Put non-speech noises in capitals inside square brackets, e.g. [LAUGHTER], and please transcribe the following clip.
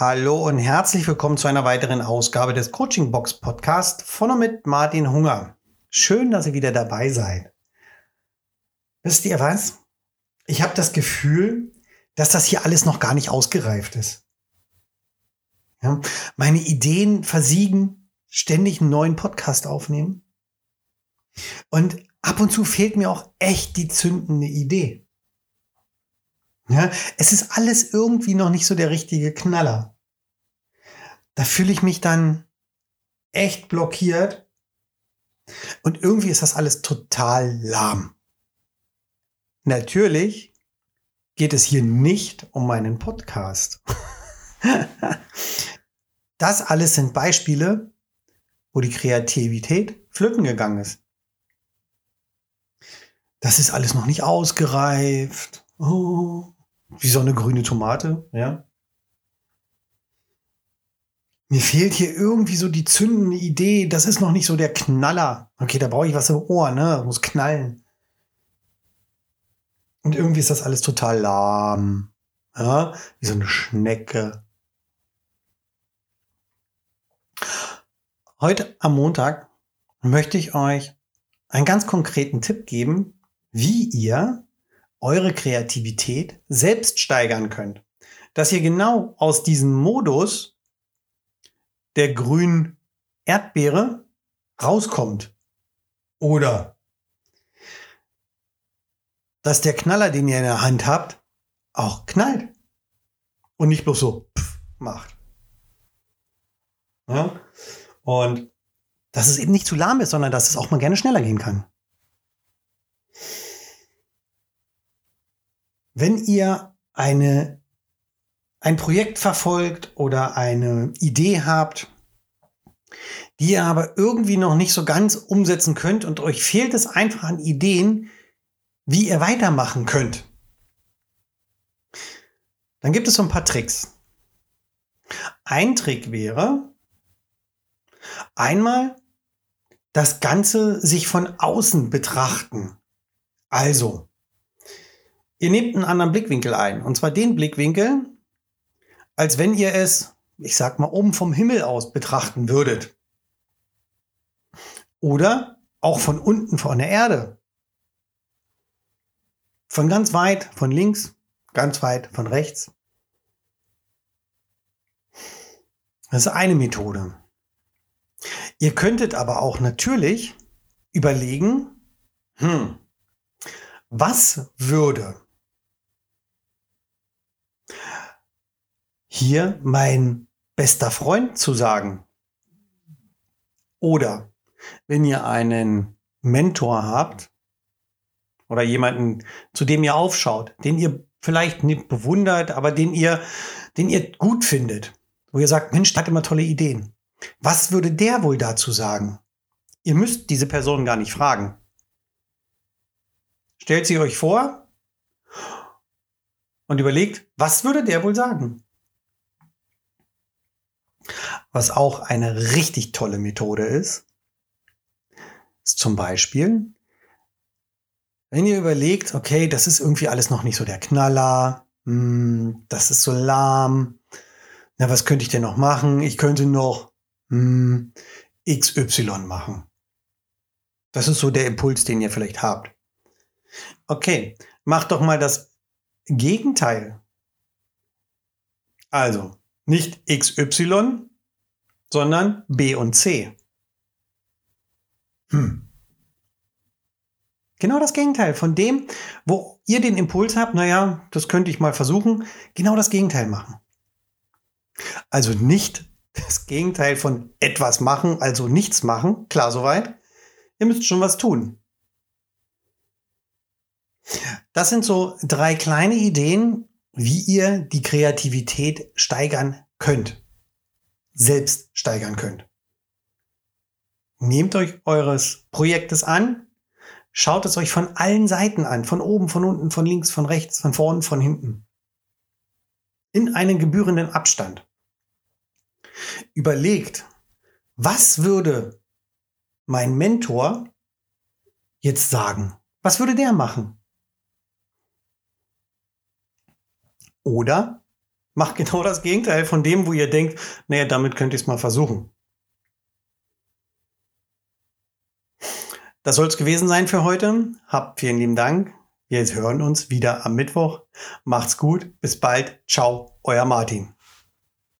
Hallo und herzlich willkommen zu einer weiteren Ausgabe des Coaching Box Podcast von und mit Martin Hunger. Schön, dass ihr wieder dabei seid. Wisst ihr was? Ich habe das Gefühl, dass das hier alles noch gar nicht ausgereift ist. Ja, meine Ideen versiegen, ständig einen neuen Podcast aufnehmen. Und ab und zu fehlt mir auch echt die zündende Idee. Ja, es ist alles irgendwie noch nicht so der richtige Knaller. Da fühle ich mich dann echt blockiert. Und irgendwie ist das alles total lahm. Natürlich geht es hier nicht um meinen Podcast. [LAUGHS] das alles sind Beispiele, wo die Kreativität flöten gegangen ist. Das ist alles noch nicht ausgereift. Oh, wie so eine grüne Tomate, ja. Mir fehlt hier irgendwie so die zündende Idee. Das ist noch nicht so der Knaller. Okay, da brauche ich was im Ohr, ne? Muss knallen. Und irgendwie ist das alles total lahm. Ja, wie so eine Schnecke. Heute am Montag möchte ich euch einen ganz konkreten Tipp geben, wie ihr eure Kreativität selbst steigern könnt. Dass ihr genau aus diesem Modus der grünen Erdbeere rauskommt. Oder dass der Knaller, den ihr in der Hand habt, auch knallt. Und nicht bloß so pff, macht. Ja? Und dass es eben nicht zu lahm ist, sondern dass es auch mal gerne schneller gehen kann. Wenn ihr eine, ein Projekt verfolgt oder eine Idee habt, die ihr aber irgendwie noch nicht so ganz umsetzen könnt und euch fehlt es einfach an Ideen, wie ihr weitermachen könnt, dann gibt es so ein paar Tricks. Ein Trick wäre, einmal das Ganze sich von außen betrachten. Also, ihr nehmt einen anderen Blickwinkel ein. Und zwar den Blickwinkel, als wenn ihr es, ich sag mal, oben vom Himmel aus betrachten würdet. Oder auch von unten von der Erde. Von ganz weit, von links, ganz weit, von rechts. Das ist eine Methode. Ihr könntet aber auch natürlich überlegen, hm, was würde hier mein bester Freund zu sagen? Oder wenn ihr einen Mentor habt oder jemanden, zu dem ihr aufschaut, den ihr vielleicht nicht bewundert, aber den ihr, den ihr gut findet, wo ihr sagt, Mensch, der hat immer tolle Ideen. Was würde der wohl dazu sagen? Ihr müsst diese Person gar nicht fragen. Stellt sie euch vor und überlegt, was würde der wohl sagen? Was auch eine richtig tolle Methode ist, ist zum Beispiel, wenn ihr überlegt, okay, das ist irgendwie alles noch nicht so der Knaller, hm, das ist so lahm, na, was könnte ich denn noch machen? Ich könnte noch hm, XY machen. Das ist so der Impuls, den ihr vielleicht habt. Okay, macht doch mal das Gegenteil. Also, nicht XY, sondern B und C. Hm. Genau das Gegenteil von dem, wo ihr den Impuls habt, naja, das könnte ich mal versuchen, genau das Gegenteil machen. Also nicht das Gegenteil von etwas machen, also nichts machen, klar soweit. Ihr müsst schon was tun. Das sind so drei kleine Ideen, wie ihr die Kreativität steigern könnt. Selbst steigern könnt. Nehmt euch eures Projektes an, schaut es euch von allen Seiten an, von oben, von unten, von links, von rechts, von vorn, von hinten. In einen gebührenden Abstand. Überlegt, was würde mein Mentor jetzt sagen? Was würde der machen? Oder Macht genau das Gegenteil von dem, wo ihr denkt, naja, damit könnt ihr es mal versuchen. Das soll es gewesen sein für heute. Habt vielen lieben Dank. Wir hören uns wieder am Mittwoch. Macht's gut. Bis bald. Ciao. Euer Martin.